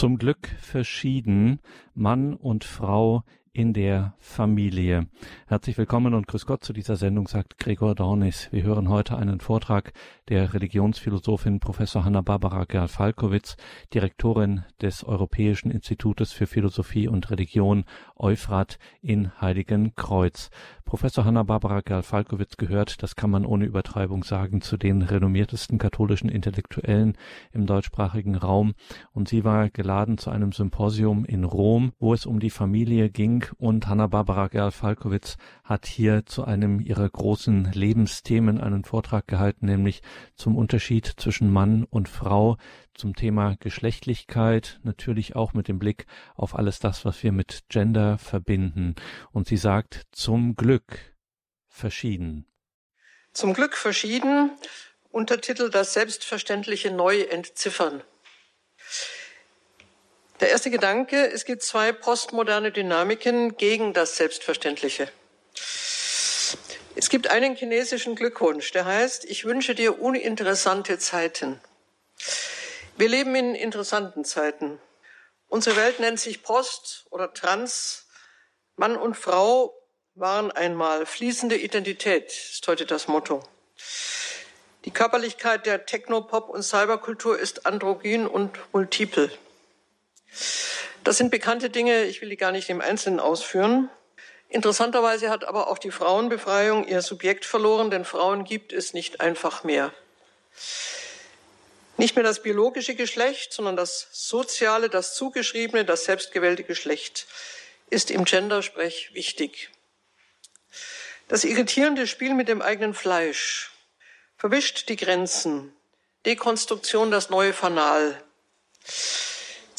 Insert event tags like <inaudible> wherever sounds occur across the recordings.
Zum Glück verschieden Mann und Frau in der Familie. Herzlich willkommen und grüß Gott zu dieser Sendung, sagt Gregor Dornis. Wir hören heute einen Vortrag der Religionsphilosophin Professor Hanna-Barbara Gerl-Falkowitz, Direktorin des Europäischen Institutes für Philosophie und Religion Euphrat in Heiligenkreuz. Professor Hanna-Barbara Gerl-Falkowitz gehört, das kann man ohne Übertreibung sagen, zu den renommiertesten katholischen Intellektuellen im deutschsprachigen Raum. Und sie war geladen zu einem Symposium in Rom, wo es um die Familie ging. Und Hanna-Barbara Gerl-Falkowitz hat hier zu einem ihrer großen Lebensthemen einen Vortrag gehalten, nämlich zum Unterschied zwischen Mann und Frau, zum Thema Geschlechtlichkeit, natürlich auch mit dem Blick auf alles das, was wir mit Gender verbinden. Und sie sagt, zum Glück verschieden. Zum Glück verschieden, Untertitel Das Selbstverständliche neu entziffern. Der erste Gedanke, es gibt zwei postmoderne Dynamiken gegen das Selbstverständliche. Es gibt einen chinesischen Glückwunsch, der heißt, ich wünsche dir uninteressante Zeiten. Wir leben in interessanten Zeiten. Unsere Welt nennt sich Post oder Trans. Mann und Frau waren einmal fließende Identität, ist heute das Motto. Die Körperlichkeit der Techno-Pop- und Cyberkultur ist androgyn und multiple. Das sind bekannte Dinge, ich will die gar nicht im Einzelnen ausführen. Interessanterweise hat aber auch die Frauenbefreiung ihr Subjekt verloren, denn Frauen gibt es nicht einfach mehr. Nicht mehr das biologische Geschlecht, sondern das soziale, das zugeschriebene, das selbstgewählte Geschlecht ist im Gendersprech wichtig. Das irritierende Spiel mit dem eigenen Fleisch verwischt die Grenzen. Dekonstruktion, das neue Fanal.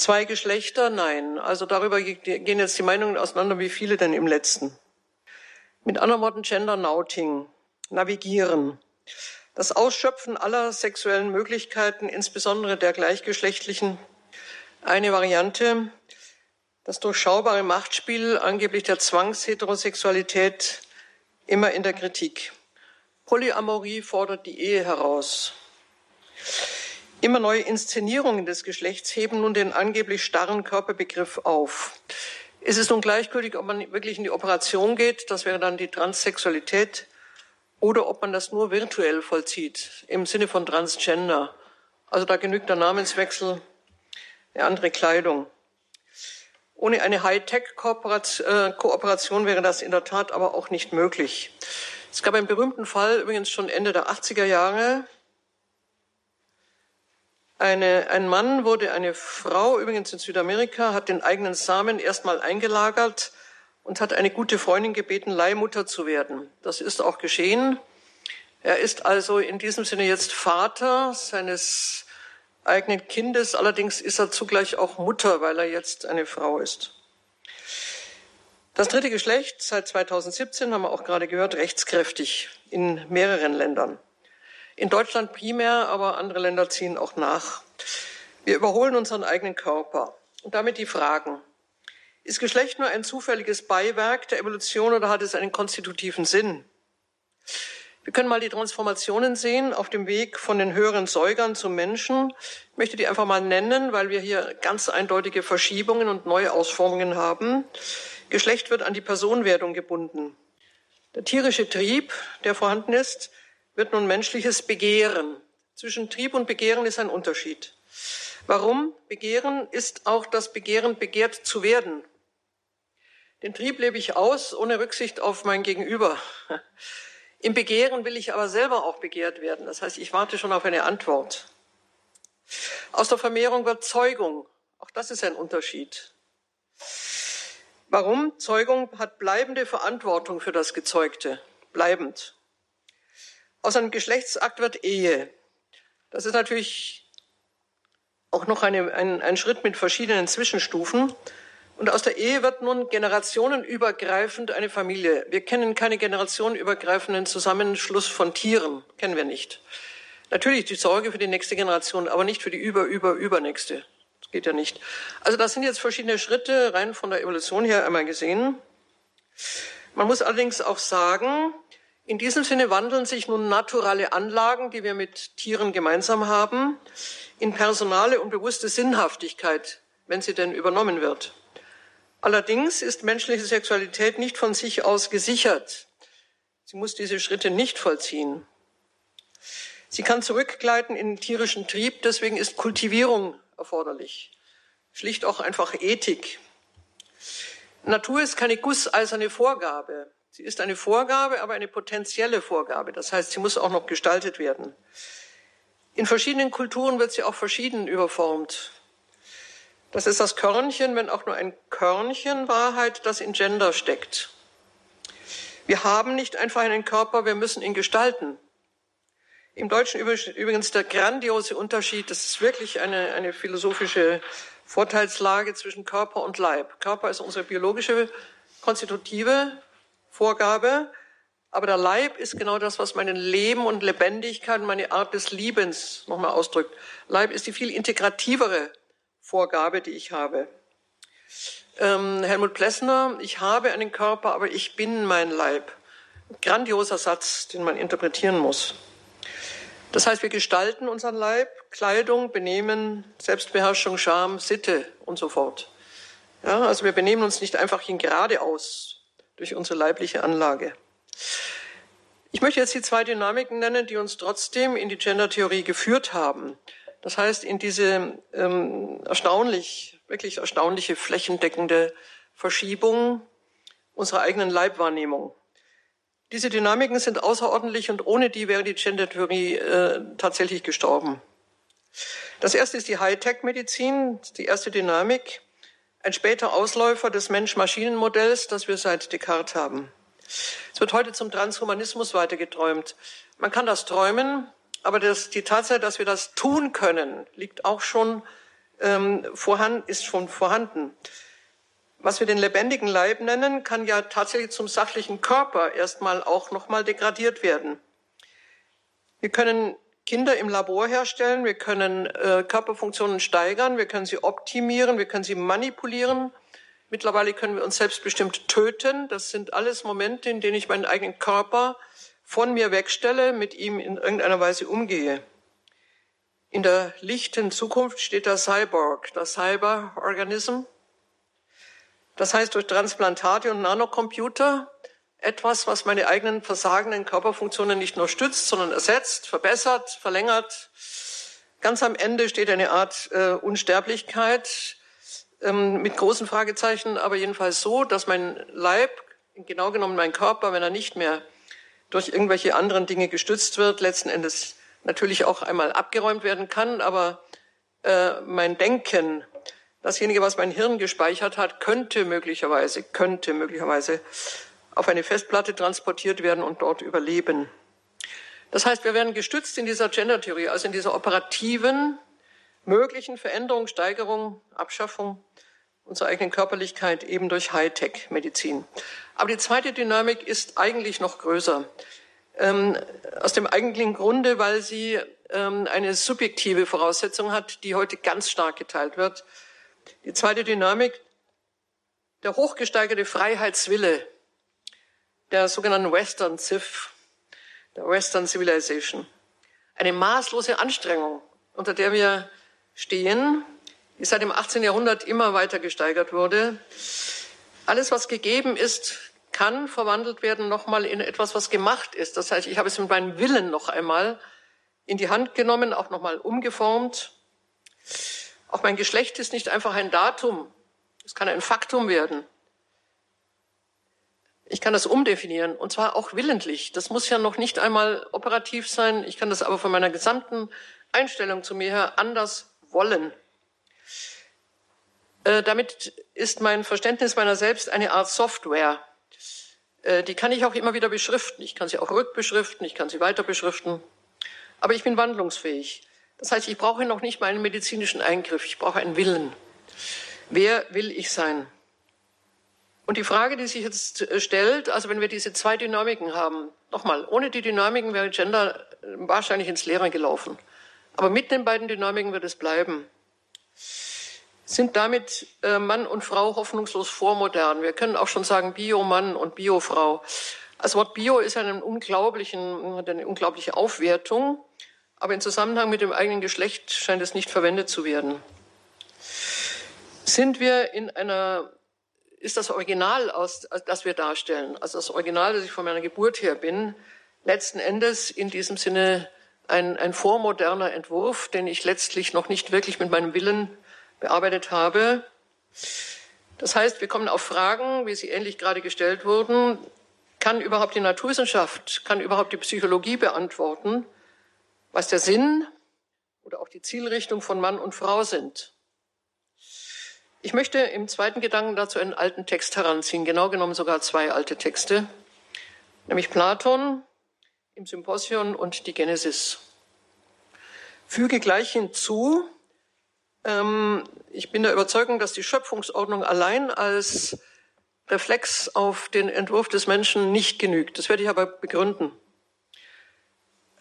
Zwei Geschlechter? Nein. Also darüber gehen jetzt die Meinungen auseinander, wie viele denn im letzten. Mit anderen Worten, Gender Nauting, navigieren. Das Ausschöpfen aller sexuellen Möglichkeiten, insbesondere der gleichgeschlechtlichen, eine Variante. Das durchschaubare Machtspiel angeblich der Zwangsheterosexualität immer in der Kritik. Polyamorie fordert die Ehe heraus. Immer neue Inszenierungen des Geschlechts heben nun den angeblich starren Körperbegriff auf. Ist es nun gleichgültig, ob man wirklich in die Operation geht, das wäre dann die Transsexualität, oder ob man das nur virtuell vollzieht, im Sinne von Transgender. Also da genügt der Namenswechsel, eine andere Kleidung. Ohne eine Hightech-Kooperation wäre das in der Tat aber auch nicht möglich. Es gab einen berühmten Fall, übrigens schon Ende der 80er Jahre. Eine, ein Mann wurde eine Frau, übrigens in Südamerika, hat den eigenen Samen erstmal eingelagert, und hat eine gute Freundin gebeten, Leihmutter zu werden. Das ist auch geschehen. Er ist also in diesem Sinne jetzt Vater seines eigenen Kindes. Allerdings ist er zugleich auch Mutter, weil er jetzt eine Frau ist. Das dritte Geschlecht, seit 2017 haben wir auch gerade gehört, rechtskräftig in mehreren Ländern. In Deutschland primär, aber andere Länder ziehen auch nach. Wir überholen unseren eigenen Körper. Und damit die Fragen. Ist Geschlecht nur ein zufälliges Beiwerk der Evolution oder hat es einen konstitutiven Sinn? Wir können mal die Transformationen sehen auf dem Weg von den höheren Säugern zum Menschen. Ich möchte die einfach mal nennen, weil wir hier ganz eindeutige Verschiebungen und Neuausformungen haben. Geschlecht wird an die Personenwertung gebunden. Der tierische Trieb, der vorhanden ist, wird nun menschliches Begehren. Zwischen Trieb und Begehren ist ein Unterschied. Warum? Begehren ist auch das Begehren, begehrt zu werden. Den Trieb lebe ich aus, ohne Rücksicht auf mein Gegenüber. <laughs> Im Begehren will ich aber selber auch begehrt werden. Das heißt, ich warte schon auf eine Antwort. Aus der Vermehrung wird Zeugung. Auch das ist ein Unterschied. Warum? Zeugung hat bleibende Verantwortung für das Gezeugte. Bleibend. Aus einem Geschlechtsakt wird Ehe. Das ist natürlich auch noch eine, ein, ein Schritt mit verschiedenen Zwischenstufen. Und aus der Ehe wird nun generationenübergreifend eine Familie. Wir kennen keine generationenübergreifenden Zusammenschluss von Tieren, kennen wir nicht. Natürlich die Sorge für die nächste Generation, aber nicht für die über, über, übernächste. Das geht ja nicht. Also das sind jetzt verschiedene Schritte, rein von der Evolution her einmal gesehen. Man muss allerdings auch sagen, in diesem Sinne wandeln sich nun naturale Anlagen, die wir mit Tieren gemeinsam haben, in personale und bewusste Sinnhaftigkeit wenn sie denn übernommen wird. Allerdings ist menschliche Sexualität nicht von sich aus gesichert. Sie muss diese Schritte nicht vollziehen. Sie kann zurückgleiten in den tierischen Trieb, deswegen ist Kultivierung erforderlich. Schlicht auch einfach Ethik. Natur ist keine gusseiserne Vorgabe. Sie ist eine Vorgabe, aber eine potenzielle Vorgabe. Das heißt, sie muss auch noch gestaltet werden. In verschiedenen Kulturen wird sie auch verschieden überformt. Das ist das Körnchen, wenn auch nur ein Körnchen Wahrheit, das in Gender steckt. Wir haben nicht einfach einen Körper, wir müssen ihn gestalten. Im Deutschen übrigens der grandiose Unterschied, das ist wirklich eine, eine philosophische Vorteilslage zwischen Körper und Leib. Körper ist unsere biologische, konstitutive Vorgabe, aber der Leib ist genau das, was mein Leben und Lebendigkeit, meine Art des Liebens nochmal ausdrückt. Leib ist die viel integrativere Vorgabe, die ich habe. Ähm, Helmut Plessner, ich habe einen Körper, aber ich bin mein Leib. Grandioser Satz, den man interpretieren muss. Das heißt, wir gestalten unseren Leib, Kleidung, Benehmen, Selbstbeherrschung, Scham, Sitte und so fort. Ja, also wir benehmen uns nicht einfach hin geradeaus durch unsere leibliche Anlage. Ich möchte jetzt die zwei Dynamiken nennen, die uns trotzdem in die Gender-Theorie geführt haben. Das heißt, in diese ähm, erstaunlich, wirklich erstaunliche flächendeckende Verschiebung unserer eigenen Leibwahrnehmung. Diese Dynamiken sind außerordentlich und ohne die wäre die Gender-Theorie äh, tatsächlich gestorben. Das erste ist die Hightech-Medizin, die erste Dynamik, ein später Ausläufer des Mensch-Maschinen-Modells, das wir seit Descartes haben. Es wird heute zum Transhumanismus weitergeträumt. Man kann das träumen, aber das, die Tatsache, dass wir das tun können, liegt auch schon ähm, vorhanden, ist schon vorhanden was wir den lebendigen Leib nennen, kann ja tatsächlich zum sachlichen Körper erstmal auch nochmal degradiert werden. Wir können Kinder im Labor herstellen, wir können äh, Körperfunktionen steigern, wir können sie optimieren, wir können sie manipulieren. Mittlerweile können wir uns selbstbestimmt töten. Das sind alles Momente, in denen ich meinen eigenen Körper von mir wegstelle, mit ihm in irgendeiner Weise umgehe. In der lichten Zukunft steht der Cyborg, der Cyberorganism. Das heißt, durch Transplantate und Nanocomputer etwas, was meine eigenen versagenden Körperfunktionen nicht nur stützt, sondern ersetzt, verbessert, verlängert. Ganz am Ende steht eine Art äh, Unsterblichkeit ähm, mit großen Fragezeichen, aber jedenfalls so, dass mein Leib, genau genommen mein Körper, wenn er nicht mehr durch irgendwelche anderen Dinge gestützt wird, letzten Endes natürlich auch einmal abgeräumt werden kann, aber äh, mein Denken Dasjenige, was mein Hirn gespeichert hat, könnte möglicherweise, könnte möglicherweise auf eine Festplatte transportiert werden und dort überleben. Das heißt, wir werden gestützt in dieser Gender-Theorie, also in dieser operativen, möglichen Veränderung, Steigerung, Abschaffung unserer eigenen Körperlichkeit eben durch Hightech-Medizin. Aber die zweite Dynamik ist eigentlich noch größer. Ähm, aus dem eigentlichen Grunde, weil sie ähm, eine subjektive Voraussetzung hat, die heute ganz stark geteilt wird. Die zweite Dynamik, der hochgesteigerte Freiheitswille der sogenannten Western Civ, der Western Civilization. Eine maßlose Anstrengung, unter der wir stehen, die seit dem 18. Jahrhundert immer weiter gesteigert wurde. Alles, was gegeben ist, kann verwandelt werden nochmal in etwas, was gemacht ist. Das heißt, ich habe es mit meinem Willen noch einmal in die Hand genommen, auch nochmal umgeformt. Auch mein Geschlecht ist nicht einfach ein Datum. Es kann ein Faktum werden. Ich kann das umdefinieren und zwar auch willentlich. Das muss ja noch nicht einmal operativ sein. Ich kann das aber von meiner gesamten Einstellung zu mir her anders wollen. Äh, damit ist mein Verständnis meiner selbst eine Art Software. Äh, die kann ich auch immer wieder beschriften. Ich kann sie auch rückbeschriften, ich kann sie weiter beschriften. Aber ich bin wandlungsfähig. Das heißt, ich brauche noch nicht mal einen medizinischen Eingriff, ich brauche einen Willen. Wer will ich sein? Und die Frage, die sich jetzt äh, stellt, also wenn wir diese zwei Dynamiken haben, nochmal, ohne die Dynamiken wäre Gender wahrscheinlich ins Leere gelaufen. Aber mit den beiden Dynamiken wird es bleiben. Sind damit äh, Mann und Frau hoffnungslos vormodern? Wir können auch schon sagen Bio-Mann und Bio-Frau. Das Wort Bio ist eine, unglaublichen, eine unglaubliche Aufwertung. Aber im Zusammenhang mit dem eigenen Geschlecht scheint es nicht verwendet zu werden. sind wir in einer, ist das Original, aus, das wir darstellen, also das Original, das ich von meiner Geburt her bin, letzten Endes in diesem Sinne ein, ein vormoderner Entwurf, den ich letztlich noch nicht wirklich mit meinem Willen bearbeitet habe. Das heißt, wir kommen auf Fragen, wie sie ähnlich gerade gestellt wurden. Kann überhaupt die Naturwissenschaft, kann überhaupt die Psychologie beantworten, was der Sinn oder auch die Zielrichtung von Mann und Frau sind? Ich möchte im zweiten Gedanken dazu einen alten Text heranziehen, genau genommen sogar zwei alte Texte, nämlich Platon im Symposion und die Genesis. Füge gleich hinzu, ähm, ich bin der Überzeugung, dass die Schöpfungsordnung allein als Reflex auf den Entwurf des Menschen nicht genügt. Das werde ich aber begründen.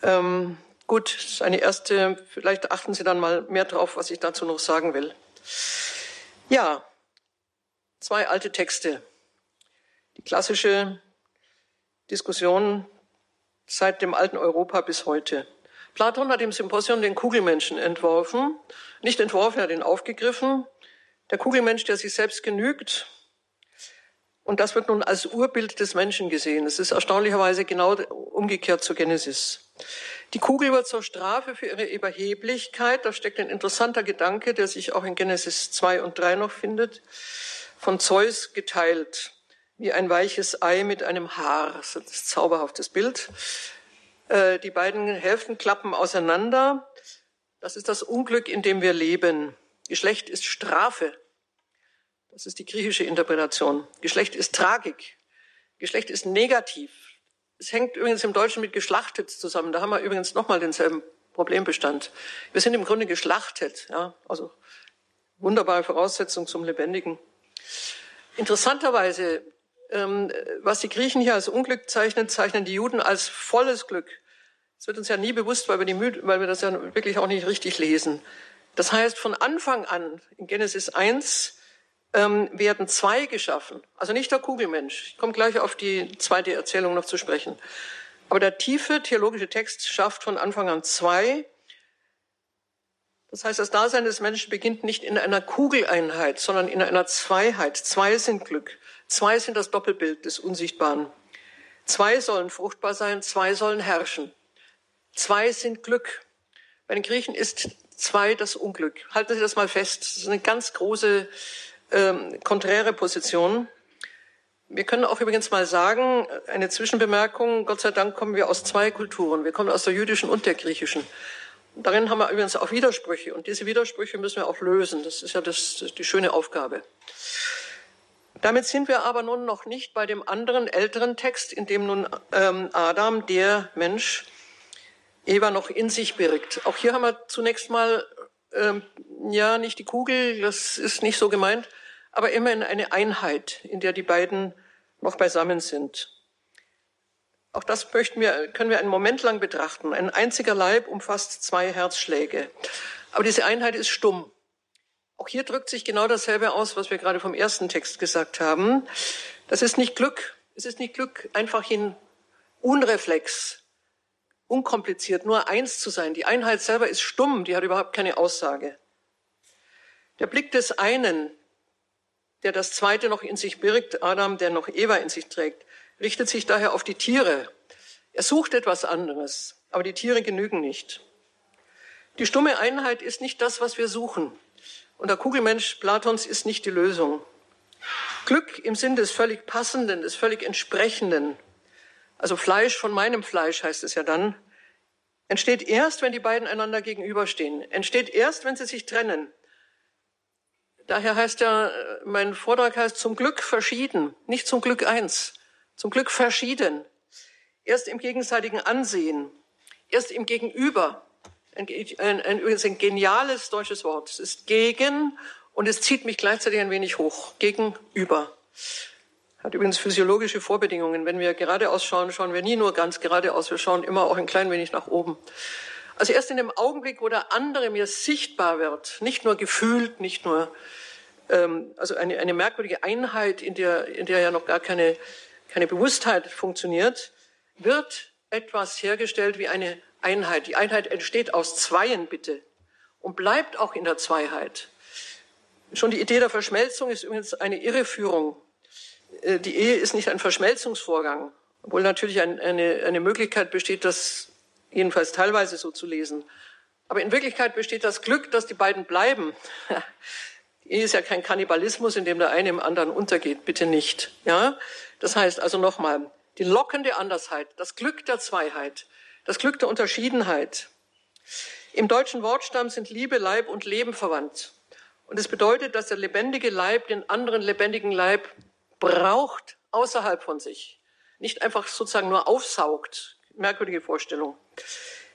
Ähm, gut, das ist eine erste, vielleicht achten Sie dann mal mehr drauf, was ich dazu noch sagen will. Ja, zwei alte Texte. Die klassische Diskussion seit dem alten Europa bis heute. Platon hat im Symposium den Kugelmenschen entworfen. Nicht entworfen, er hat ihn aufgegriffen. Der Kugelmensch, der sich selbst genügt. Und das wird nun als Urbild des Menschen gesehen. Es ist erstaunlicherweise genau umgekehrt zur Genesis. Die Kugel wird zur Strafe für ihre Überheblichkeit. Da steckt ein interessanter Gedanke, der sich auch in Genesis 2 und 3 noch findet. Von Zeus geteilt, wie ein weiches Ei mit einem Haar. Das ist ein zauberhaftes Bild. Äh, die beiden Hälften klappen auseinander. Das ist das Unglück, in dem wir leben. Geschlecht ist Strafe. Das ist die griechische Interpretation. Geschlecht ist Tragik. Geschlecht ist negativ. Es hängt übrigens im Deutschen mit geschlachtet zusammen. Da haben wir übrigens nochmal denselben Problembestand. Wir sind im Grunde geschlachtet. Ja? Also wunderbare Voraussetzung zum Lebendigen. Interessanterweise, ähm, was die Griechen hier als Unglück zeichnen, zeichnen die Juden als volles Glück. Das wird uns ja nie bewusst, weil wir, die, weil wir das ja wirklich auch nicht richtig lesen. Das heißt, von Anfang an in Genesis 1 ähm, werden zwei geschaffen. Also nicht der Kugelmensch. Ich komme gleich auf die zweite Erzählung noch zu sprechen. Aber der tiefe theologische Text schafft von Anfang an zwei. Das heißt, das Dasein des Menschen beginnt nicht in einer Kugeleinheit, sondern in einer Zweiheit. Zwei sind Glück. Zwei sind das Doppelbild des Unsichtbaren. Zwei sollen fruchtbar sein, zwei sollen herrschen. Zwei sind Glück. Bei den Griechen ist zwei das Unglück. Halten Sie das mal fest. Das ist eine ganz große ähm, konträre Position. Wir können auch übrigens mal sagen, eine Zwischenbemerkung, Gott sei Dank kommen wir aus zwei Kulturen. Wir kommen aus der jüdischen und der griechischen. Darin haben wir übrigens auch Widersprüche und diese Widersprüche müssen wir auch lösen. Das ist ja das die schöne Aufgabe. Damit sind wir aber nun noch nicht bei dem anderen älteren Text, in dem nun ähm, Adam, der Mensch, Eva noch in sich birgt. Auch hier haben wir zunächst mal, ähm, ja, nicht die Kugel, das ist nicht so gemeint, aber immerhin eine Einheit, in der die beiden noch beisammen sind. Auch das möchten wir, können wir einen Moment lang betrachten. Ein einziger Leib umfasst zwei Herzschläge. Aber diese Einheit ist stumm. Auch hier drückt sich genau dasselbe aus, was wir gerade vom ersten Text gesagt haben. Das ist nicht Glück. Es ist nicht Glück, einfach in Unreflex, unkompliziert, nur eins zu sein. Die Einheit selber ist stumm, die hat überhaupt keine Aussage. Der Blick des einen, der das zweite noch in sich birgt, Adam, der noch Eva in sich trägt, richtet sich daher auf die Tiere. Er sucht etwas anderes, aber die Tiere genügen nicht. Die stumme Einheit ist nicht das, was wir suchen. Und der Kugelmensch Platons ist nicht die Lösung. Glück im Sinn des völlig Passenden, des völlig Entsprechenden, also Fleisch von meinem Fleisch heißt es ja dann, entsteht erst, wenn die beiden einander gegenüberstehen, entsteht erst, wenn sie sich trennen. Daher heißt ja, mein Vortrag heißt zum Glück verschieden, nicht zum Glück eins, zum Glück verschieden. Erst im gegenseitigen Ansehen, erst im Gegenüber. Ein, ein, ein, ein geniales deutsches Wort. Es ist gegen und es zieht mich gleichzeitig ein wenig hoch. Gegenüber. Hat übrigens physiologische Vorbedingungen. Wenn wir geradeaus schauen, schauen wir nie nur ganz geradeaus, wir schauen immer auch ein klein wenig nach oben. Also erst in dem Augenblick, wo der andere mir sichtbar wird, nicht nur gefühlt, nicht nur ähm, also eine, eine merkwürdige Einheit, in der, in der ja noch gar keine, keine Bewusstheit funktioniert, wird etwas hergestellt wie eine Einheit. Die Einheit entsteht aus Zweien, bitte, und bleibt auch in der Zweiheit. Schon die Idee der Verschmelzung ist übrigens eine Irreführung. Äh, die Ehe ist nicht ein Verschmelzungsvorgang, obwohl natürlich ein, eine, eine Möglichkeit besteht, das jedenfalls teilweise so zu lesen. Aber in Wirklichkeit besteht das Glück, dass die beiden bleiben. <laughs> Die Ehe ist ja kein Kannibalismus, in dem der eine im anderen untergeht. Bitte nicht. Ja? Das heißt also nochmal, die lockende Andersheit, das Glück der Zweiheit, das Glück der Unterschiedenheit. Im deutschen Wortstamm sind Liebe, Leib und Leben verwandt. Und es bedeutet, dass der lebendige Leib den anderen lebendigen Leib braucht außerhalb von sich. Nicht einfach sozusagen nur aufsaugt. Merkwürdige Vorstellung.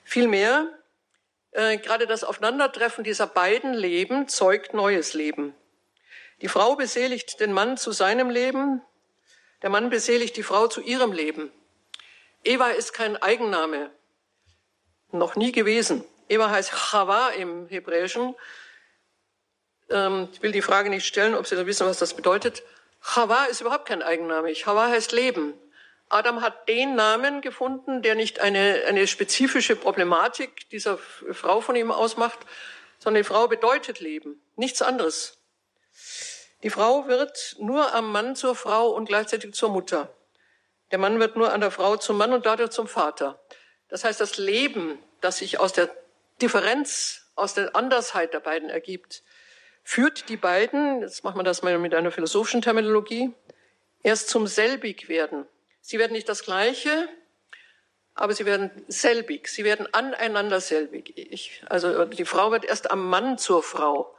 Vielmehr, äh, gerade das Aufeinandertreffen dieser beiden Leben zeugt neues Leben. Die Frau beseligt den Mann zu seinem Leben, der Mann beseligt die Frau zu ihrem Leben. Eva ist kein Eigenname, noch nie gewesen. Eva heißt Chava im Hebräischen. Ähm, ich will die Frage nicht stellen, ob Sie da wissen, was das bedeutet. Chava ist überhaupt kein Eigenname. Chava heißt Leben. Adam hat den Namen gefunden, der nicht eine, eine spezifische Problematik dieser Frau von ihm ausmacht, sondern die Frau bedeutet Leben, nichts anderes. Die Frau wird nur am Mann zur Frau und gleichzeitig zur Mutter. Der Mann wird nur an der Frau zum Mann und dadurch zum Vater. Das heißt, das Leben, das sich aus der Differenz, aus der Andersheit der beiden ergibt, führt die beiden, jetzt machen wir das mal mit einer philosophischen Terminologie, erst zum selbig werden. Sie werden nicht das Gleiche, aber sie werden selbig. Sie werden aneinander selbig. Ich, also die Frau wird erst am Mann zur Frau,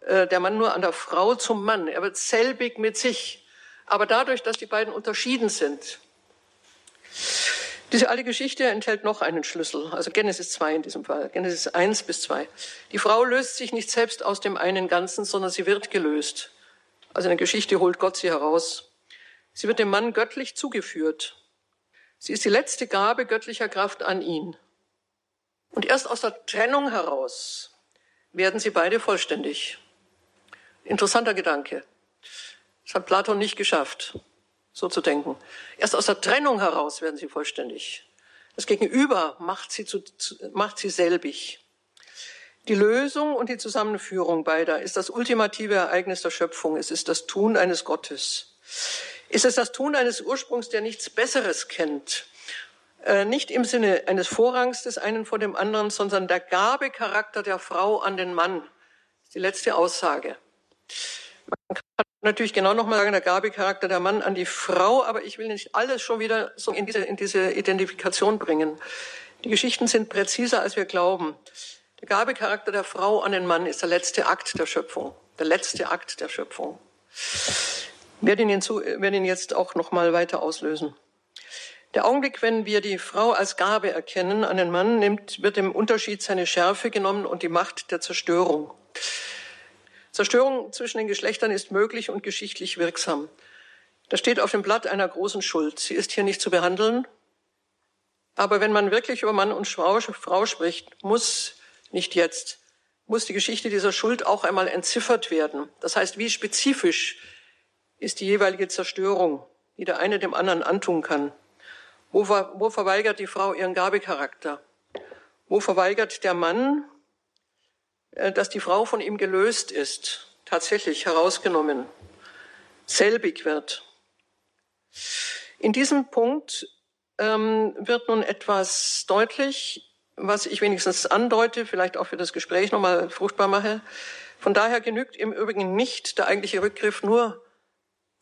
äh, der Mann nur an der Frau zum Mann. Er wird selbig mit sich. Aber dadurch, dass die beiden unterschieden sind, diese alte Geschichte enthält noch einen Schlüssel, also Genesis 2 in diesem Fall, Genesis 1 bis 2. Die Frau löst sich nicht selbst aus dem einen Ganzen, sondern sie wird gelöst. Also in der Geschichte holt Gott sie heraus. Sie wird dem Mann göttlich zugeführt. Sie ist die letzte Gabe göttlicher Kraft an ihn. Und erst aus der Trennung heraus werden sie beide vollständig. Interessanter Gedanke. Das hat Platon nicht geschafft so zu denken. Erst aus der Trennung heraus werden sie vollständig. Das Gegenüber macht sie, zu, macht sie selbig. Die Lösung und die Zusammenführung beider ist das ultimative Ereignis der Schöpfung. Es ist das Tun eines Gottes. Es ist das Tun eines Ursprungs, der nichts Besseres kennt. Äh, nicht im Sinne eines Vorrangs des einen vor dem anderen, sondern der Gabecharakter der Frau an den Mann. Das ist die letzte Aussage. Man kann natürlich genau nochmal sagen, der Gabecharakter der Mann an die Frau, aber ich will nicht alles schon wieder so in diese, in diese Identifikation bringen. Die Geschichten sind präziser, als wir glauben. Der Gabecharakter der Frau an den Mann ist der letzte Akt der Schöpfung. Der letzte Akt der Schöpfung. Ich werde ihn, hinzu, ihn jetzt auch nochmal weiter auslösen. Der Augenblick, wenn wir die Frau als Gabe erkennen an den Mann, nimmt, wird im Unterschied seine Schärfe genommen und die Macht der Zerstörung. Zerstörung zwischen den Geschlechtern ist möglich und geschichtlich wirksam. Das steht auf dem Blatt einer großen Schuld. Sie ist hier nicht zu behandeln. Aber wenn man wirklich über Mann und Frau, spricht, muss nicht jetzt, muss die Geschichte dieser Schuld auch einmal entziffert werden. Das heißt, wie spezifisch ist die jeweilige Zerstörung, die der eine dem anderen antun kann? Wo, wo verweigert die Frau ihren Gabecharakter? Wo verweigert der Mann dass die Frau von ihm gelöst ist, tatsächlich herausgenommen, selbig wird. In diesem Punkt ähm, wird nun etwas deutlich, was ich wenigstens andeute, vielleicht auch für das Gespräch nochmal fruchtbar mache. Von daher genügt im Übrigen nicht der eigentliche Rückgriff nur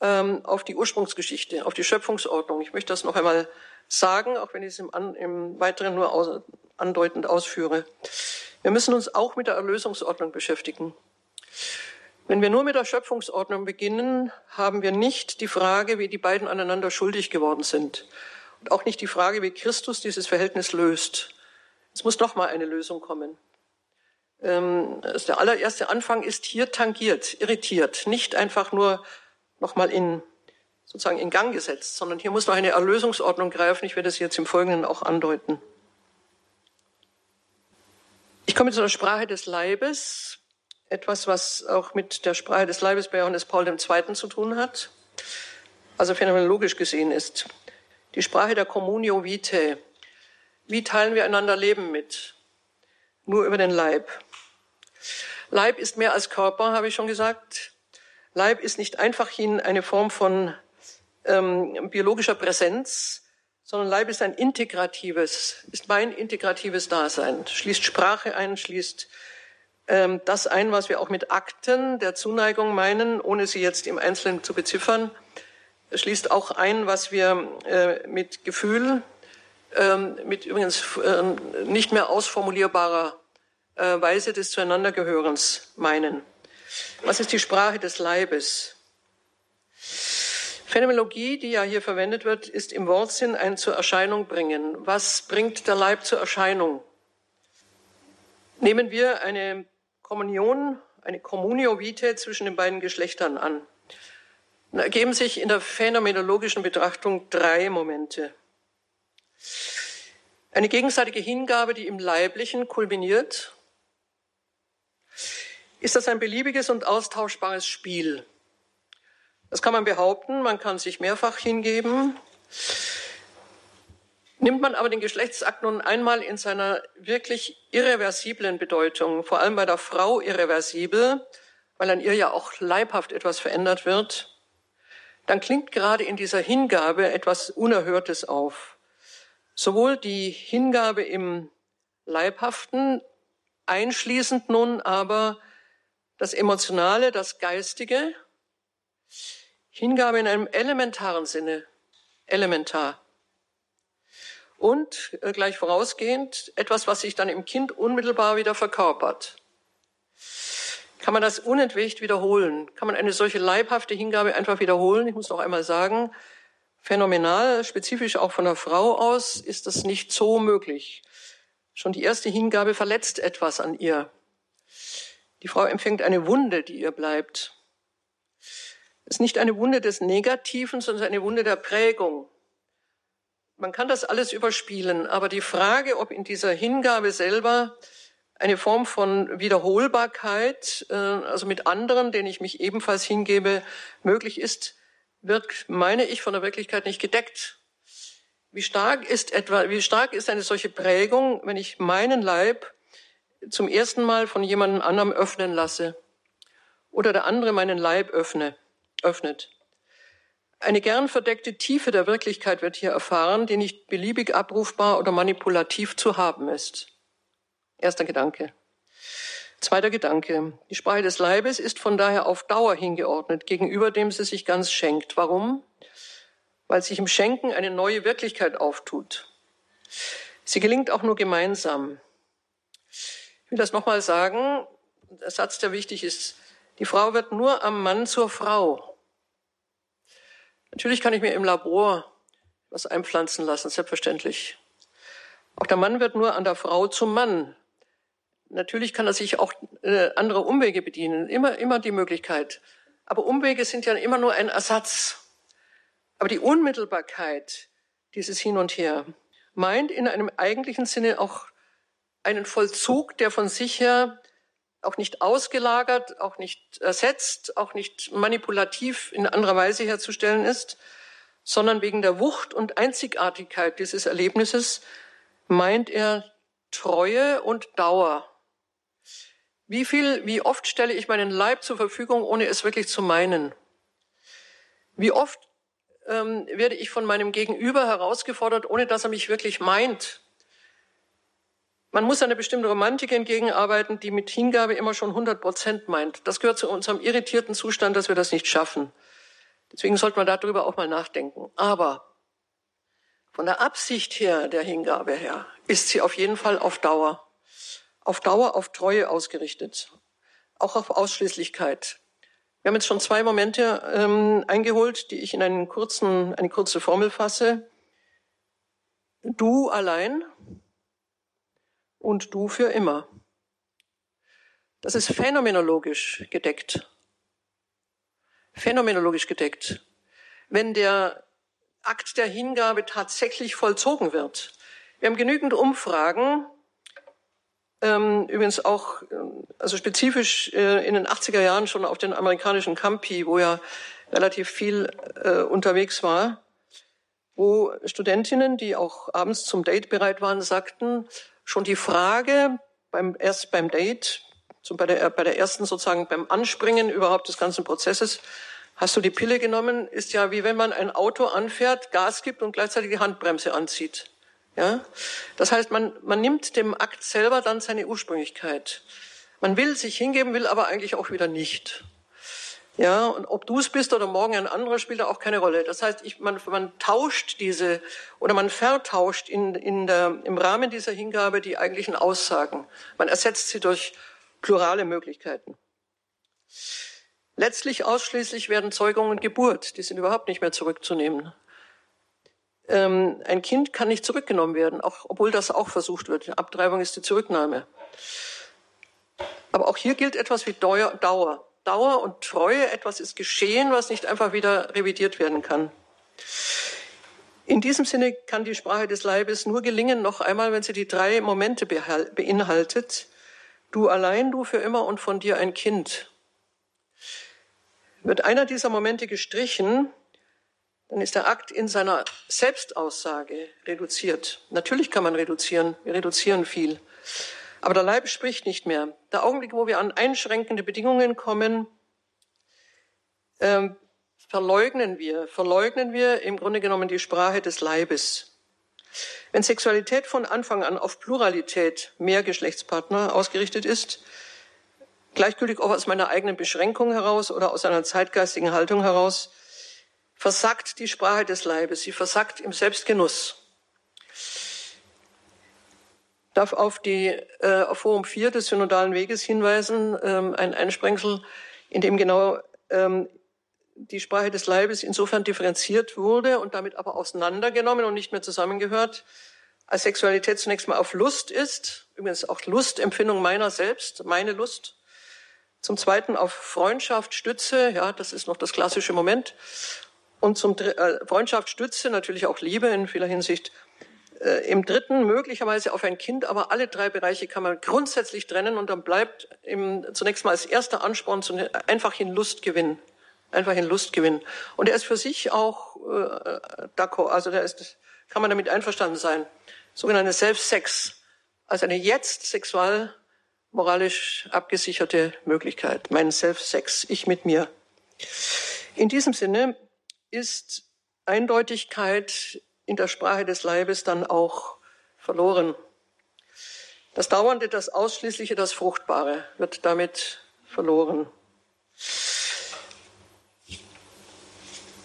ähm, auf die Ursprungsgeschichte, auf die Schöpfungsordnung. Ich möchte das noch einmal sagen, auch wenn ich es im, im Weiteren nur aus, andeutend ausführe. Wir müssen uns auch mit der Erlösungsordnung beschäftigen. Wenn wir nur mit der Schöpfungsordnung beginnen, haben wir nicht die Frage, wie die beiden aneinander schuldig geworden sind. Und auch nicht die Frage, wie Christus dieses Verhältnis löst. Es muss noch mal eine Lösung kommen. Ähm, der allererste Anfang ist hier tangiert, irritiert, nicht einfach nur noch mal in sozusagen in Gang gesetzt, sondern hier muss noch eine Erlösungsordnung greifen. Ich werde es jetzt im Folgenden auch andeuten. Ich komme zu der Sprache des Leibes, etwas, was auch mit der Sprache des Leibes bei Johannes Paul II. zu tun hat, also phänomenologisch gesehen ist. Die Sprache der Communio Vitae. Wie teilen wir einander Leben mit? Nur über den Leib. Leib ist mehr als Körper, habe ich schon gesagt. Leib ist nicht einfach eine Form von ähm, biologischer Präsenz, sondern Leib ist ein integratives, ist mein integratives Dasein, schließt Sprache ein, schließt ähm, das ein, was wir auch mit Akten der Zuneigung meinen, ohne sie jetzt im Einzelnen zu beziffern, schließt auch ein, was wir äh, mit Gefühl, ähm, mit übrigens äh, nicht mehr ausformulierbarer äh, Weise des Zueinandergehörens meinen. Was ist die Sprache des Leibes? Phänomenologie, die ja hier verwendet wird, ist im Wortsinn ein zur Erscheinung bringen. Was bringt der Leib zur Erscheinung? Nehmen wir eine Kommunion, eine Communio Vitae zwischen den beiden Geschlechtern an. Dann ergeben sich in der phänomenologischen Betrachtung drei Momente. Eine gegenseitige Hingabe, die im Leiblichen kulminiert. Ist das ein beliebiges und austauschbares Spiel? Das kann man behaupten, man kann sich mehrfach hingeben. Nimmt man aber den Geschlechtsakt nun einmal in seiner wirklich irreversiblen Bedeutung, vor allem bei der Frau irreversibel, weil an ihr ja auch leibhaft etwas verändert wird, dann klingt gerade in dieser Hingabe etwas Unerhörtes auf. Sowohl die Hingabe im Leibhaften, einschließend nun aber das Emotionale, das Geistige, Hingabe in einem elementaren Sinne, elementar. Und äh, gleich vorausgehend etwas, was sich dann im Kind unmittelbar wieder verkörpert. Kann man das unentwegt wiederholen? Kann man eine solche leibhafte Hingabe einfach wiederholen? Ich muss noch einmal sagen, phänomenal, spezifisch auch von der Frau aus, ist das nicht so möglich. Schon die erste Hingabe verletzt etwas an ihr. Die Frau empfängt eine Wunde, die ihr bleibt ist nicht eine Wunde des Negativen, sondern eine Wunde der Prägung. Man kann das alles überspielen, aber die Frage, ob in dieser Hingabe selber eine Form von Wiederholbarkeit, äh, also mit anderen, denen ich mich ebenfalls hingebe, möglich ist, wird, meine ich, von der Wirklichkeit nicht gedeckt. Wie stark ist etwa, wie stark ist eine solche Prägung, wenn ich meinen Leib zum ersten Mal von jemandem anderem öffnen lasse oder der andere meinen Leib öffne? Öffnet. Eine gern verdeckte Tiefe der Wirklichkeit wird hier erfahren, die nicht beliebig abrufbar oder manipulativ zu haben ist. Erster Gedanke. Zweiter Gedanke. Die Sprache des Leibes ist von daher auf Dauer hingeordnet, gegenüber dem sie sich ganz schenkt. Warum? Weil sich im Schenken eine neue Wirklichkeit auftut. Sie gelingt auch nur gemeinsam. Ich will das nochmal sagen. Der Satz, der wichtig ist. Die Frau wird nur am Mann zur Frau. Natürlich kann ich mir im Labor was einpflanzen lassen, selbstverständlich. Auch der Mann wird nur an der Frau zum Mann. Natürlich kann er sich auch äh, andere Umwege bedienen, immer, immer die Möglichkeit. Aber Umwege sind ja immer nur ein Ersatz. Aber die Unmittelbarkeit dieses Hin und Her meint in einem eigentlichen Sinne auch einen Vollzug, der von sich her auch nicht ausgelagert, auch nicht ersetzt, auch nicht manipulativ in anderer Weise herzustellen ist, sondern wegen der Wucht und Einzigartigkeit dieses Erlebnisses meint er Treue und Dauer. Wie viel, wie oft stelle ich meinen Leib zur Verfügung, ohne es wirklich zu meinen? Wie oft ähm, werde ich von meinem Gegenüber herausgefordert, ohne dass er mich wirklich meint? Man muss einer bestimmten Romantik entgegenarbeiten, die mit Hingabe immer schon 100 Prozent meint. Das gehört zu unserem irritierten Zustand, dass wir das nicht schaffen. Deswegen sollte man darüber auch mal nachdenken. Aber von der Absicht her, der Hingabe her, ist sie auf jeden Fall auf Dauer. Auf Dauer, auf Treue ausgerichtet. Auch auf Ausschließlichkeit. Wir haben jetzt schon zwei Momente ähm, eingeholt, die ich in einen kurzen, eine kurze Formel fasse. Du allein, und du für immer. Das ist phänomenologisch gedeckt. Phänomenologisch gedeckt. Wenn der Akt der Hingabe tatsächlich vollzogen wird. Wir haben genügend Umfragen, ähm, übrigens auch, ähm, also spezifisch äh, in den 80er Jahren schon auf den amerikanischen Campi, wo ja relativ viel äh, unterwegs war, wo Studentinnen, die auch abends zum Date bereit waren, sagten, schon die Frage beim, erst beim Date, so bei der, bei der ersten sozusagen beim Anspringen überhaupt des ganzen Prozesses, hast du die Pille genommen, ist ja wie wenn man ein Auto anfährt, Gas gibt und gleichzeitig die Handbremse anzieht. Ja? Das heißt, man, man nimmt dem Akt selber dann seine Ursprünglichkeit. Man will sich hingeben, will aber eigentlich auch wieder nicht. Ja, und ob du es bist oder morgen ein anderer, spielt da auch keine Rolle. Das heißt, ich, man, man tauscht diese oder man vertauscht in, in der, im Rahmen dieser Hingabe die eigentlichen Aussagen. Man ersetzt sie durch plurale Möglichkeiten. Letztlich ausschließlich werden Zeugung und Geburt, die sind überhaupt nicht mehr zurückzunehmen. Ähm, ein Kind kann nicht zurückgenommen werden, auch, obwohl das auch versucht wird. Abtreibung ist die Zurücknahme. Aber auch hier gilt etwas wie Dauer. Dauer und Treue, etwas ist geschehen, was nicht einfach wieder revidiert werden kann. In diesem Sinne kann die Sprache des Leibes nur gelingen, noch einmal, wenn sie die drei Momente beinhaltet. Du allein, du für immer und von dir ein Kind. Wird einer dieser Momente gestrichen, dann ist der Akt in seiner Selbstaussage reduziert. Natürlich kann man reduzieren, wir reduzieren viel. Aber der Leib spricht nicht mehr. Der Augenblick, wo wir an einschränkende Bedingungen kommen, ähm, verleugnen wir, verleugnen wir im Grunde genommen die Sprache des Leibes. Wenn Sexualität von Anfang an auf Pluralität mehr Geschlechtspartner ausgerichtet ist, gleichgültig ob aus meiner eigenen Beschränkung heraus oder aus einer zeitgeistigen Haltung heraus, versackt die Sprache des Leibes, sie versackt im Selbstgenuss darf auf die äh, auf Forum 4 des synodalen Weges hinweisen, ähm, ein Einsprengsel, in dem genau ähm, die Sprache des Leibes insofern differenziert wurde und damit aber auseinandergenommen und nicht mehr zusammengehört, als Sexualität zunächst mal auf Lust ist, übrigens auch Lustempfindung meiner selbst, meine Lust. Zum Zweiten auf Freundschaft, Stütze, ja, das ist noch das klassische Moment. Und zum äh, Freundschaft, Stütze, natürlich auch Liebe in vieler Hinsicht Im dritten möglicherweise auf ein Kind, aber alle drei Bereiche kann man grundsätzlich trennen und dann bleibt im, zunächst mal als erster Ansporn zu, einfach in Lust gewinnen. Einfach in Lust gewinnen. Und er ist für sich auch äh, d'accord, also der ist, kann man damit einverstanden sein. Sogenannte Self-Sex, also eine jetzt sexual moralisch abgesicherte Möglichkeit. Mein Self-Sex, ich mit mir. In diesem Sinne ist Eindeutigkeit in der Sprache des Leibes dann auch verloren. Das Dauernde, das Ausschließliche, das Fruchtbare wird damit verloren.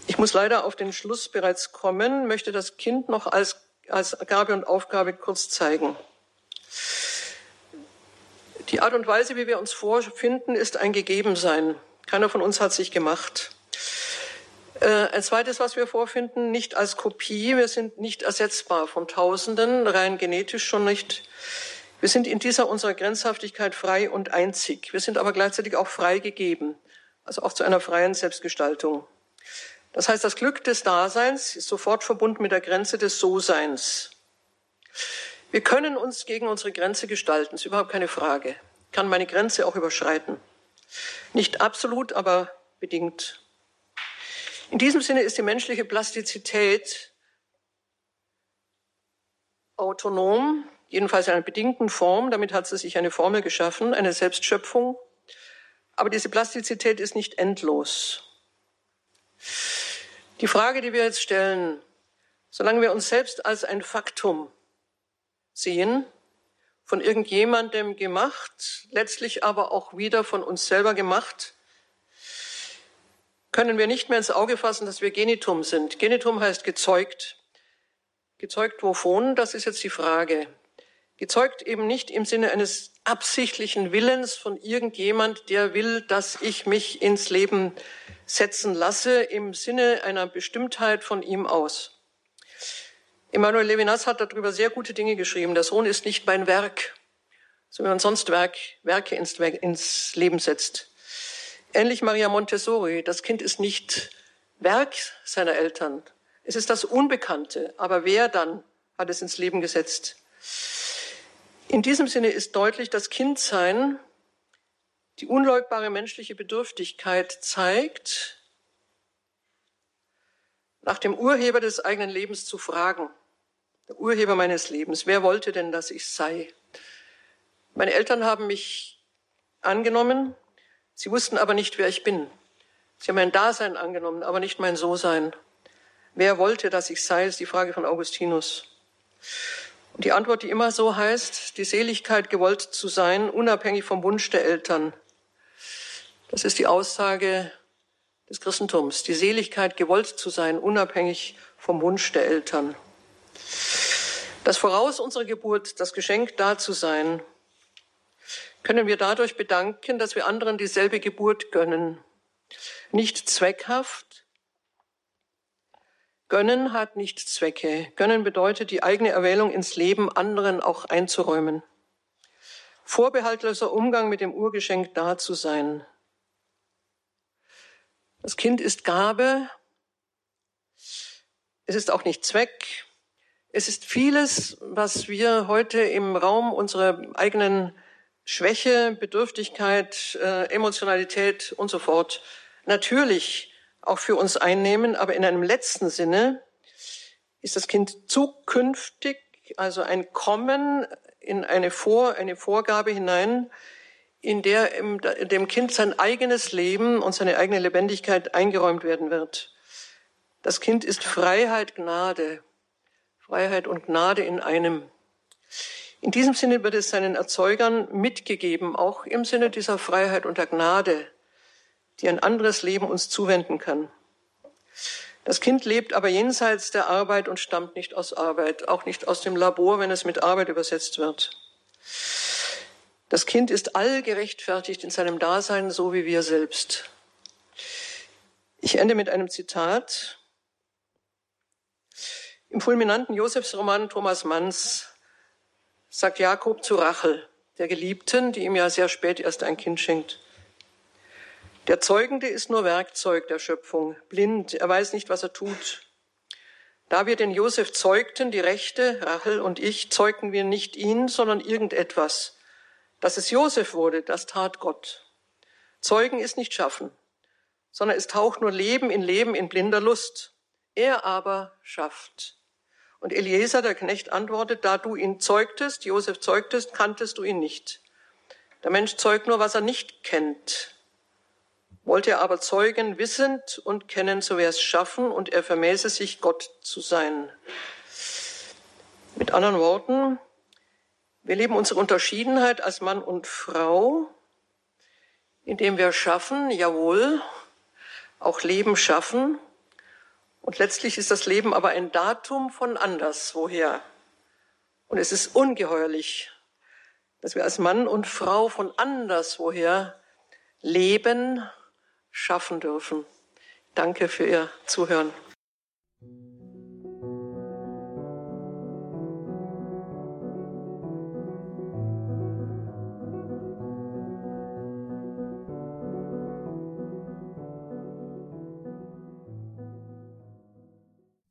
Ich muss leider auf den Schluss bereits kommen, möchte das Kind noch als, als Gabe und Aufgabe kurz zeigen. Die Art und Weise, wie wir uns vorfinden, ist ein Gegebensein. Keiner von uns hat sich gemacht. Äh, ein zweites, was wir vorfinden, nicht als Kopie. Wir sind nicht ersetzbar von Tausenden, rein genetisch schon nicht. Wir sind in dieser unserer Grenzhaftigkeit frei und einzig. Wir sind aber gleichzeitig auch frei gegeben, also auch zu einer freien Selbstgestaltung. Das heißt, das Glück des Daseins ist sofort verbunden mit der Grenze des So-Seins. Wir können uns gegen unsere Grenze gestalten, ist überhaupt keine Frage. Ich kann meine Grenze auch überschreiten. Nicht absolut, aber bedingt. In diesem Sinne ist die menschliche Plastizität autonom, jedenfalls in einer bedingten Form. Damit hat sie sich eine Formel geschaffen, eine Selbstschöpfung. Aber diese Plastizität ist nicht endlos. Die Frage, die wir jetzt stellen, solange wir uns selbst als ein Faktum sehen, von irgendjemandem gemacht, letztlich aber auch wieder von uns selber gemacht, können wir nicht mehr ins Auge fassen, dass wir Genitum sind. Genitum heißt gezeugt. Gezeugt wovon? Das ist jetzt die Frage. Gezeugt eben nicht im Sinne eines absichtlichen Willens von irgendjemand, der will, dass ich mich ins Leben setzen lasse, im Sinne einer Bestimmtheit von ihm aus. Emmanuel Levinas hat darüber sehr gute Dinge geschrieben. Der Sohn ist nicht mein Werk, so wie man sonst Werk, Werke ins, ins Leben setzt. Ähnlich Maria Montessori, das Kind ist nicht Werk seiner Eltern. Es ist das Unbekannte. Aber wer dann hat es ins Leben gesetzt? In diesem Sinne ist deutlich, dass Kindsein die unleugbare menschliche Bedürftigkeit zeigt, nach dem Urheber des eigenen Lebens zu fragen. Der Urheber meines Lebens. Wer wollte denn, dass ich sei? Meine Eltern haben mich angenommen. Sie wussten aber nicht, wer ich bin. Sie haben mein Dasein angenommen, aber nicht mein So-Sein. Wer wollte, dass ich sei, ist die Frage von Augustinus. Und die Antwort, die immer so heißt, die Seligkeit gewollt zu sein, unabhängig vom Wunsch der Eltern. Das ist die Aussage des Christentums. Die Seligkeit gewollt zu sein, unabhängig vom Wunsch der Eltern. Das voraus unserer Geburt, das Geschenk da zu sein, können wir dadurch bedanken, dass wir anderen dieselbe Geburt gönnen. Nicht zweckhaft. Gönnen hat nicht Zwecke. Gönnen bedeutet, die eigene Erwählung ins Leben anderen auch einzuräumen. Vorbehaltloser Umgang mit dem Urgeschenk da zu sein. Das Kind ist Gabe. Es ist auch nicht Zweck. Es ist vieles, was wir heute im Raum unserer eigenen Schwäche, Bedürftigkeit, äh, Emotionalität und so fort natürlich auch für uns einnehmen, aber in einem letzten Sinne ist das Kind zukünftig, also ein Kommen in eine Vor, eine Vorgabe hinein, in der dem Kind sein eigenes Leben und seine eigene Lebendigkeit eingeräumt werden wird. Das Kind ist Freiheit, Gnade. Freiheit und Gnade in einem. In diesem Sinne wird es seinen Erzeugern mitgegeben, auch im Sinne dieser Freiheit und der Gnade, die ein anderes Leben uns zuwenden kann. Das Kind lebt aber jenseits der Arbeit und stammt nicht aus Arbeit, auch nicht aus dem Labor, wenn es mit Arbeit übersetzt wird. Das Kind ist allgerechtfertigt in seinem Dasein, so wie wir selbst. Ich ende mit einem Zitat im fulminanten Josefsroman Thomas Manns sagt Jakob zu Rachel, der Geliebten, die ihm ja sehr spät erst ein Kind schenkt. Der Zeugende ist nur Werkzeug der Schöpfung, blind, er weiß nicht, was er tut. Da wir den Josef zeugten, die Rechte, Rachel und ich, zeugten wir nicht ihn, sondern irgendetwas. Dass es Josef wurde, das tat Gott. Zeugen ist nicht schaffen, sondern es taucht nur Leben in Leben in blinder Lust. Er aber schafft. Und Eliezer, der Knecht, antwortet, da du ihn zeugtest, Josef zeugtest, kanntest du ihn nicht. Der Mensch zeugt nur, was er nicht kennt. Wollte er aber zeugen, wissend und kennen, so wäre es schaffen und er vermäße sich, Gott zu sein. Mit anderen Worten, wir leben unsere Unterschiedenheit als Mann und Frau, indem wir schaffen, jawohl, auch Leben schaffen, und letztlich ist das Leben aber ein Datum von anderswoher. Und es ist ungeheuerlich, dass wir als Mann und Frau von anderswoher Leben schaffen dürfen. Danke für Ihr Zuhören.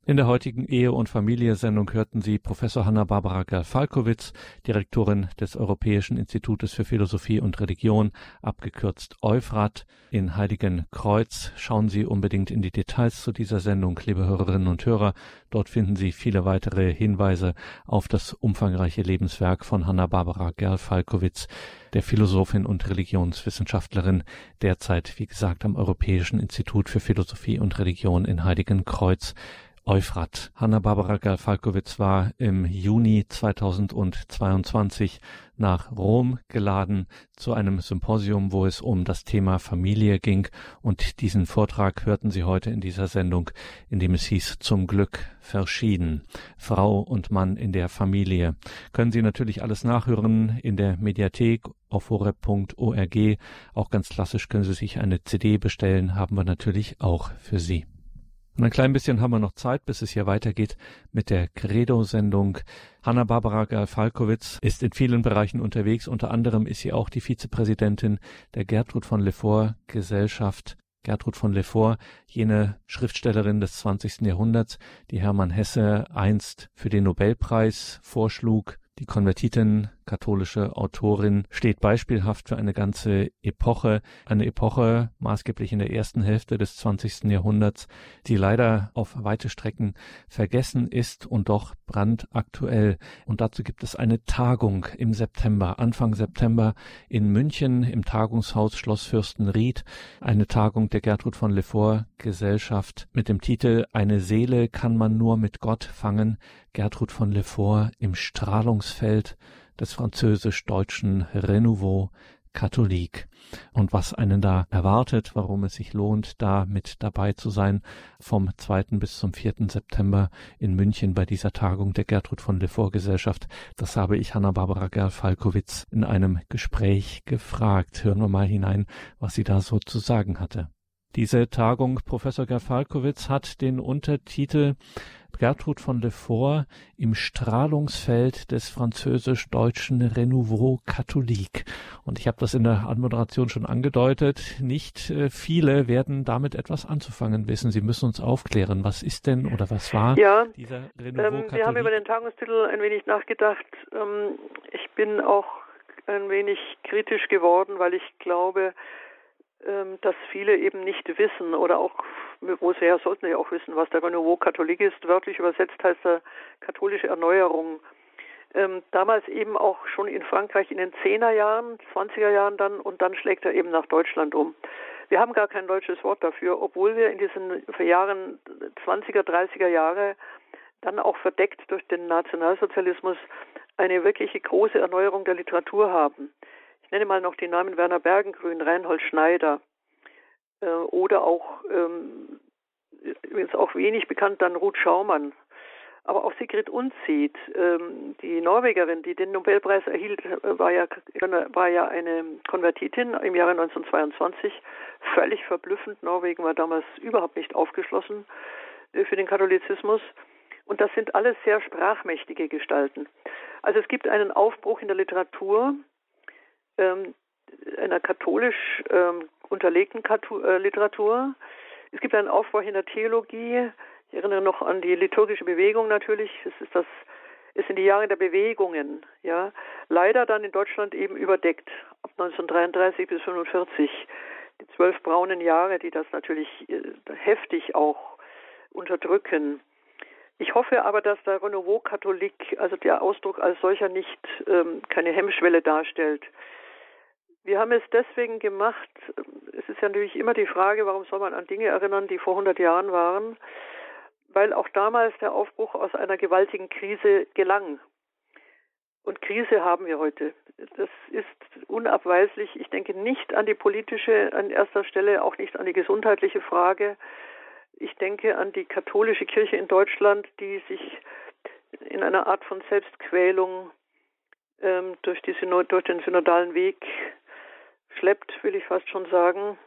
In der heutigen Ehe- und Familie-Sendung hörten Sie Professor Hanna-Barbara Gerl-Falkowitz, Direktorin des Europäischen Institutes für Philosophie und Religion, abgekürzt Euphrat, in Heiligenkreuz. Schauen Sie unbedingt in die Details zu dieser Sendung, liebe Hörerinnen und Hörer. Dort finden Sie viele weitere Hinweise auf das umfangreiche Lebenswerk von Hanna-Barbara Gerl-Falkowitz, der Philosophin und Religionswissenschaftlerin, derzeit, wie gesagt, am Europäischen Institut für Philosophie und Religion in Heiligenkreuz. Euphrat. Hanna-Barbara Galfalkowitz war im Juni 2022 nach Rom geladen zu einem Symposium, wo es um das Thema Familie ging. Und diesen Vortrag hörten Sie heute in dieser Sendung, in dem es hieß Zum Glück verschieden. Frau und Mann in der Familie. Können Sie natürlich alles nachhören in der Mediathek auf horeb.org. Auch ganz klassisch können Sie sich eine CD bestellen, haben wir natürlich auch für Sie. Und ein klein bisschen haben wir noch Zeit, bis es hier weitergeht mit der Credo-Sendung. Hanna-Barbara Falkowitz ist in vielen Bereichen unterwegs. Unter anderem ist sie auch die Vizepräsidentin der Gertrud von Lefort Gesellschaft. Gertrud von Lefort, jene Schriftstellerin des 20. Jahrhunderts, die Hermann Hesse einst für den Nobelpreis vorschlug. Die Konvertitin katholische Autorin, steht beispielhaft für eine ganze Epoche, eine Epoche maßgeblich in der ersten Hälfte des 20. Jahrhunderts, die leider auf weite Strecken vergessen ist und doch brandaktuell. Und dazu gibt es eine Tagung im September, Anfang September in München im Tagungshaus Schloss Fürstenried, eine Tagung der Gertrud von Lefort Gesellschaft mit dem Titel Eine Seele kann man nur mit Gott fangen, Gertrud von Lefort im Strahlungsfeld des französisch-deutschen Renouveau Katholik und was einen da erwartet, warum es sich lohnt, da mit dabei zu sein, vom 2. bis zum 4. September in München bei dieser Tagung der Gertrud von Lefort Gesellschaft. Das habe ich Hanna-Barbara Gerl-Falkowitz in einem Gespräch gefragt. Hören wir mal hinein, was sie da so zu sagen hatte. Diese Tagung, Professor Gerl-Falkowitz, hat den Untertitel Gertrud von Lefort im Strahlungsfeld des französisch-deutschen Renouveau Catholique. Und ich habe das in der Anmoderation schon angedeutet. Nicht äh, viele werden damit etwas anzufangen wissen. Sie müssen uns aufklären. Was ist denn oder was war ja, dieser Renouveau ähm, Wir haben über den Tagungstitel ein wenig nachgedacht. Ähm, ich bin auch ein wenig kritisch geworden, weil ich glaube, ähm, dass viele eben nicht wissen oder auch, wo sie ja sollten ja auch wissen, was der Renouveau Katholik ist. Wörtlich übersetzt heißt er katholische Erneuerung. Ähm, damals eben auch schon in Frankreich in den 10er Jahren, 20er Jahren dann und dann schlägt er eben nach Deutschland um. Wir haben gar kein deutsches Wort dafür, obwohl wir in diesen Jahren 20er, 30er Jahre dann auch verdeckt durch den Nationalsozialismus eine wirkliche große Erneuerung der Literatur haben. Ich nenne mal noch die Namen Werner Bergengrün, Reinhold Schneider äh, oder auch, ähm, übrigens auch wenig bekannt, dann Ruth Schaumann. Aber auch Sigrid Unzieht, ähm, die Norwegerin, die den Nobelpreis erhielt, war ja, war ja eine Konvertitin im Jahre 1922. Völlig verblüffend. Norwegen war damals überhaupt nicht aufgeschlossen äh, für den Katholizismus. Und das sind alles sehr sprachmächtige Gestalten. Also es gibt einen Aufbruch in der Literatur, ähm, einer katholisch ähm, unterlegten äh, Literatur. Es gibt einen Aufbau in der Theologie. Ich erinnere noch an die liturgische Bewegung natürlich. Es ist das, es sind die Jahre der Bewegungen, ja. Leider dann in Deutschland eben überdeckt ab 1933 bis 1945. Die zwölf braunen Jahre, die das natürlich äh, heftig auch unterdrücken. Ich hoffe aber, dass der Renouveau Katholik, also der Ausdruck als solcher nicht ähm, keine Hemmschwelle darstellt. Wir haben es deswegen gemacht, es ist ja natürlich immer die Frage, warum soll man an Dinge erinnern, die vor 100 Jahren waren, weil auch damals der Aufbruch aus einer gewaltigen Krise gelang. Und Krise haben wir heute. Das ist unabweislich. Ich denke nicht an die politische an erster Stelle, auch nicht an die gesundheitliche Frage. Ich denke an die katholische Kirche in Deutschland, die sich in einer Art von Selbstquälung ähm, durch, Synod durch den synodalen Weg schleppt, will ich fast schon sagen.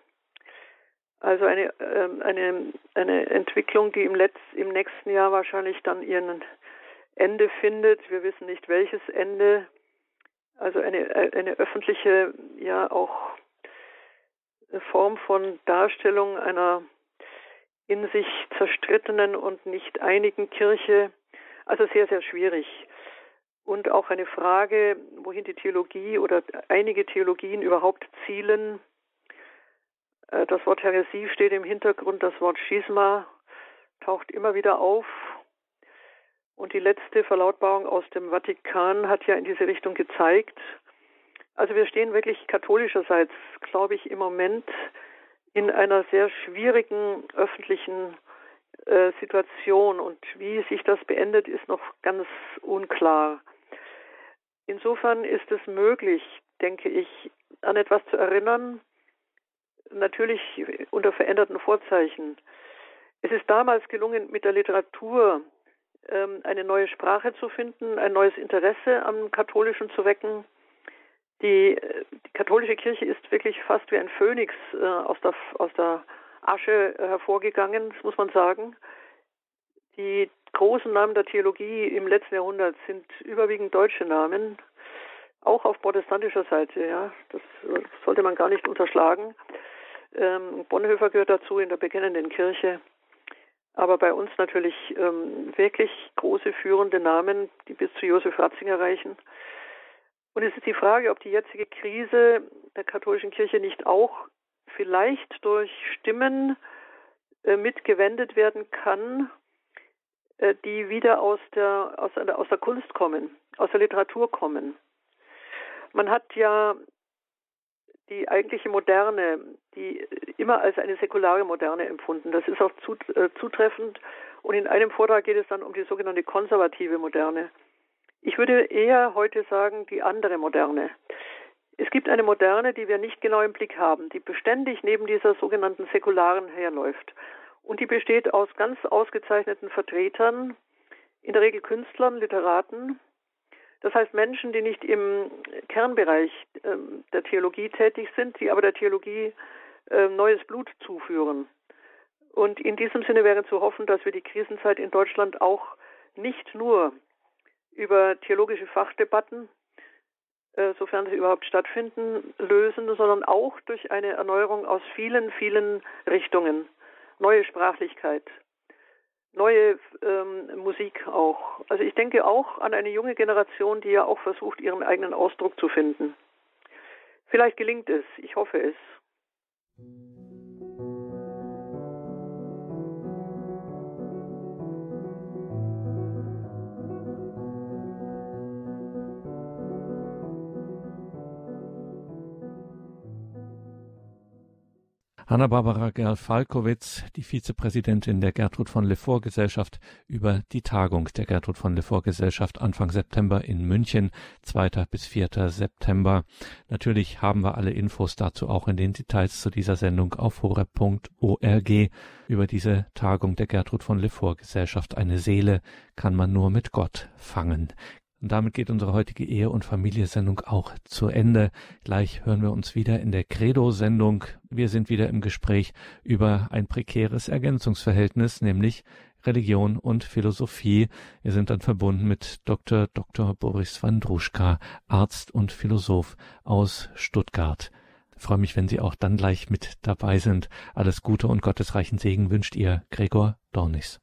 Also eine, ähm, eine, eine Entwicklung, die im, Letz-, im nächsten Jahr wahrscheinlich dann ihren Ende findet. Wir wissen nicht welches Ende. Also eine, eine öffentliche, ja auch Form von Darstellung einer in sich zerstrittenen und nicht einigen Kirche. Also sehr, sehr schwierig und auch eine Frage, wohin die Theologie oder einige Theologien überhaupt zielen. Äh, das Wort Heresie steht im Hintergrund, das Wort Schisma taucht immer wieder auf. Und die letzte Verlautbarung aus dem Vatikan hat ja in diese Richtung gezeigt. Also wir stehen wirklich katholischerseits, glaube ich, im Moment in einer sehr schwierigen öffentlichen äh, Situation. Und wie sich das beendet, ist noch ganz unklar. Insofern ist es möglich, denke ich, an etwas zu erinnern, natürlich unter veränderten Vorzeichen. Es ist damals gelungen, mit der Literatur ähm, eine neue Sprache zu finden, ein neues Interesse am Katholischen zu wecken. Die, die katholische Kirche ist wirklich fast wie ein Phönix äh, aus, der, aus der Asche hervorgegangen, das muss man sagen. Die großen Namen der Theologie im letzten Jahrhundert sind überwiegend deutsche Namen, auch auf protestantischer Seite, ja. Das sollte man gar nicht unterschlagen. Ähm, Bonhoeffer gehört dazu in der bekennenden Kirche. Aber bei uns natürlich ähm, wirklich große führende Namen, die bis zu Josef Ratzinger reichen. Und es ist die Frage, ob die jetzige Krise der katholischen Kirche nicht auch vielleicht durch Stimmen äh, mitgewendet werden kann, die wieder aus der, aus, der, aus der Kunst kommen, aus der Literatur kommen. Man hat ja die eigentliche Moderne, die immer als eine säkulare Moderne empfunden. Das ist auch äh, zutreffend. Und in einem Vortrag geht es dann um die sogenannte konservative Moderne. Ich würde eher heute sagen, die andere Moderne. Es gibt eine Moderne, die wir nicht genau im Blick haben, die beständig neben dieser sogenannten säkularen herläuft. Und die besteht aus ganz ausgezeichneten Vertretern, in der Regel Künstlern, Literaten, das heißt Menschen, die nicht im Kernbereich ähm, der Theologie tätig sind, die aber der Theologie äh, neues Blut zuführen. Und in diesem Sinne wäre zu hoffen, dass wir die Krisenzeit in Deutschland auch nicht nur über theologische Fachdebatten, äh, sofern sie überhaupt stattfinden, lösen, sondern auch durch eine Erneuerung aus vielen, vielen Richtungen. Neue Sprachlichkeit, neue ähm, Musik auch. Also ich denke auch an eine junge Generation, die ja auch versucht, ihren eigenen Ausdruck zu finden. Vielleicht gelingt es, ich hoffe es. Hanna-Barbara Gerl-Falkowitz, die Vizepräsidentin der Gertrud von Lefort Gesellschaft, über die Tagung der Gertrud von Lefort Gesellschaft Anfang September in München, 2. bis 4. September. Natürlich haben wir alle Infos dazu auch in den Details zu dieser Sendung auf horeb.org. Über diese Tagung der Gertrud von Lefort Gesellschaft Eine Seele kann man nur mit Gott fangen. Und damit geht unsere heutige Ehe- und Familiensendung auch zu Ende. Gleich hören wir uns wieder in der Credo-Sendung. Wir sind wieder im Gespräch über ein prekäres Ergänzungsverhältnis, nämlich Religion und Philosophie. Wir sind dann verbunden mit Dr. Dr. Boris Wandruschka, Arzt und Philosoph aus Stuttgart. Ich freue mich, wenn Sie auch dann gleich mit dabei sind. Alles Gute und gottesreichen Segen wünscht Ihr Gregor Dornis.